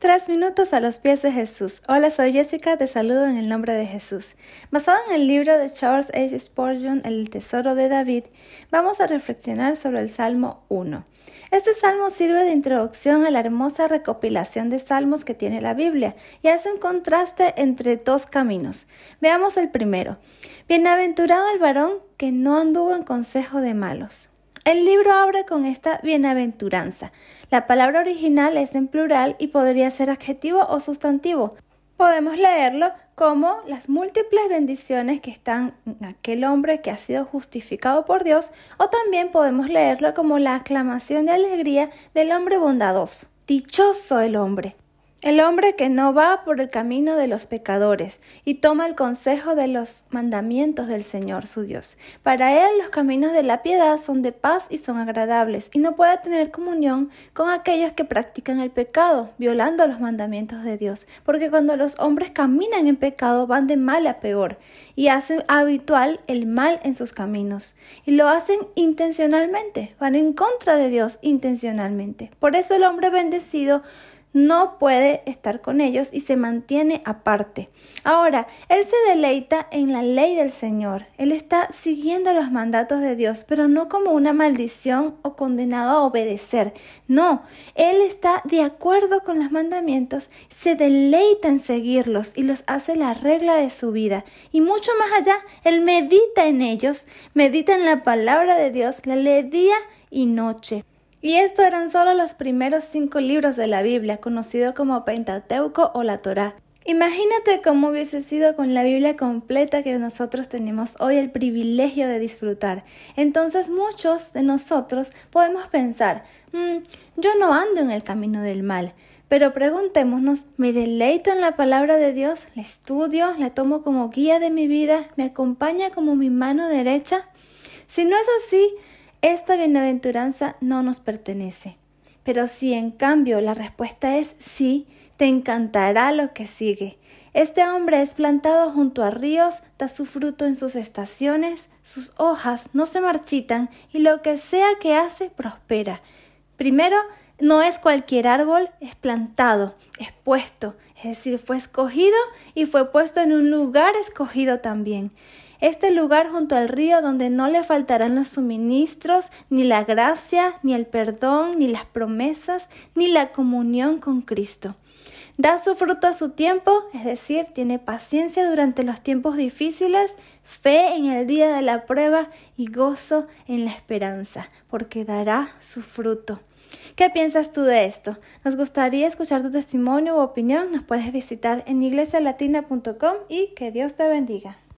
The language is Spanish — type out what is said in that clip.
Tres minutos a los pies de Jesús. Hola, soy Jessica, te saludo en el nombre de Jesús. Basado en el libro de Charles H. Spurgeon, El Tesoro de David, vamos a reflexionar sobre el Salmo 1. Este salmo sirve de introducción a la hermosa recopilación de salmos que tiene la Biblia y hace un contraste entre dos caminos. Veamos el primero. Bienaventurado el varón que no anduvo en consejo de malos. El libro abre con esta bienaventuranza. La palabra original es en plural y podría ser adjetivo o sustantivo. Podemos leerlo como las múltiples bendiciones que están en aquel hombre que ha sido justificado por Dios, o también podemos leerlo como la aclamación de alegría del hombre bondadoso. Dichoso el hombre. El hombre que no va por el camino de los pecadores y toma el consejo de los mandamientos del Señor su Dios. Para él los caminos de la piedad son de paz y son agradables, y no puede tener comunión con aquellos que practican el pecado, violando los mandamientos de Dios, porque cuando los hombres caminan en pecado van de mal a peor, y hacen habitual el mal en sus caminos, y lo hacen intencionalmente, van en contra de Dios intencionalmente. Por eso el hombre bendecido no puede estar con ellos y se mantiene aparte. Ahora, Él se deleita en la ley del Señor. Él está siguiendo los mandatos de Dios, pero no como una maldición o condenado a obedecer. No, Él está de acuerdo con los mandamientos, se deleita en seguirlos y los hace la regla de su vida. Y mucho más allá, Él medita en ellos, medita en la palabra de Dios, la lee día y noche. Y esto eran solo los primeros cinco libros de la Biblia, conocido como Pentateuco o la Torá. Imagínate cómo hubiese sido con la Biblia completa que nosotros tenemos hoy el privilegio de disfrutar. Entonces muchos de nosotros podemos pensar, mm, yo no ando en el camino del mal. Pero preguntémonos, ¿me deleito en la palabra de Dios? ¿La estudio? ¿La tomo como guía de mi vida? ¿Me acompaña como mi mano derecha? Si no es así, esta bienaventuranza no nos pertenece. Pero si en cambio la respuesta es sí, te encantará lo que sigue. Este hombre es plantado junto a ríos, da su fruto en sus estaciones, sus hojas no se marchitan y lo que sea que hace prospera. Primero, no es cualquier árbol, es plantado, es puesto, es decir, fue escogido y fue puesto en un lugar escogido también este lugar junto al río donde no le faltarán los suministros, ni la gracia, ni el perdón, ni las promesas, ni la comunión con Cristo. Da su fruto a su tiempo, es decir, tiene paciencia durante los tiempos difíciles, fe en el día de la prueba y gozo en la esperanza, porque dará su fruto. ¿Qué piensas tú de esto? Nos gustaría escuchar tu testimonio u opinión. Nos puedes visitar en iglesialatina.com y que Dios te bendiga.